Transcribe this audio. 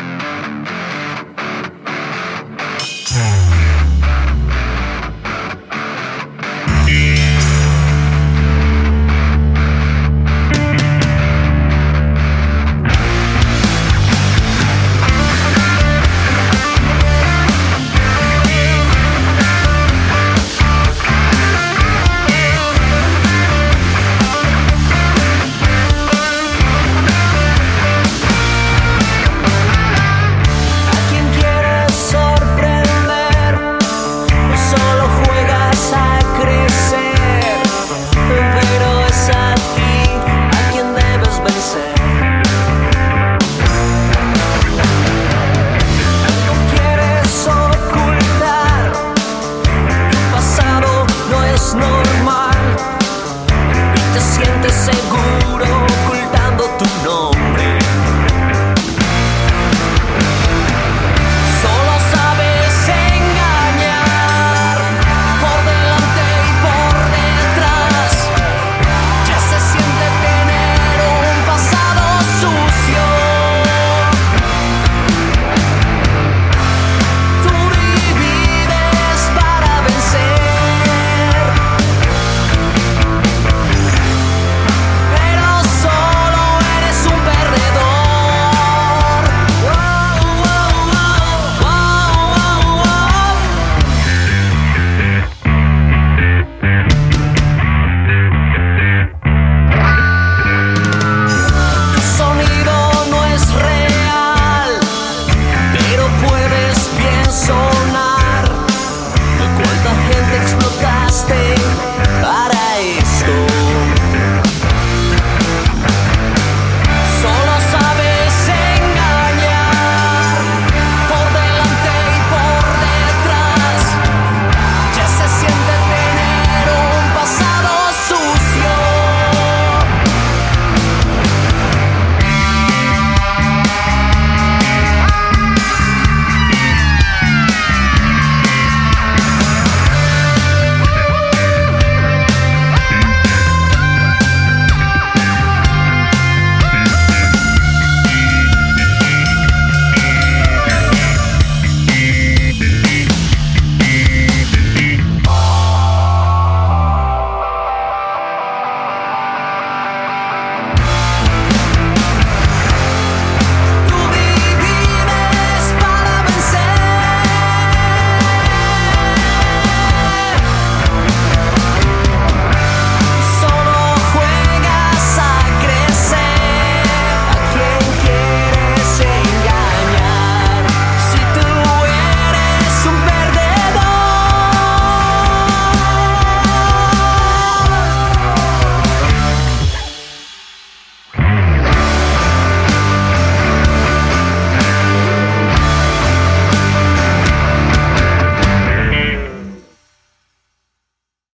Música normal y te sientes seguro.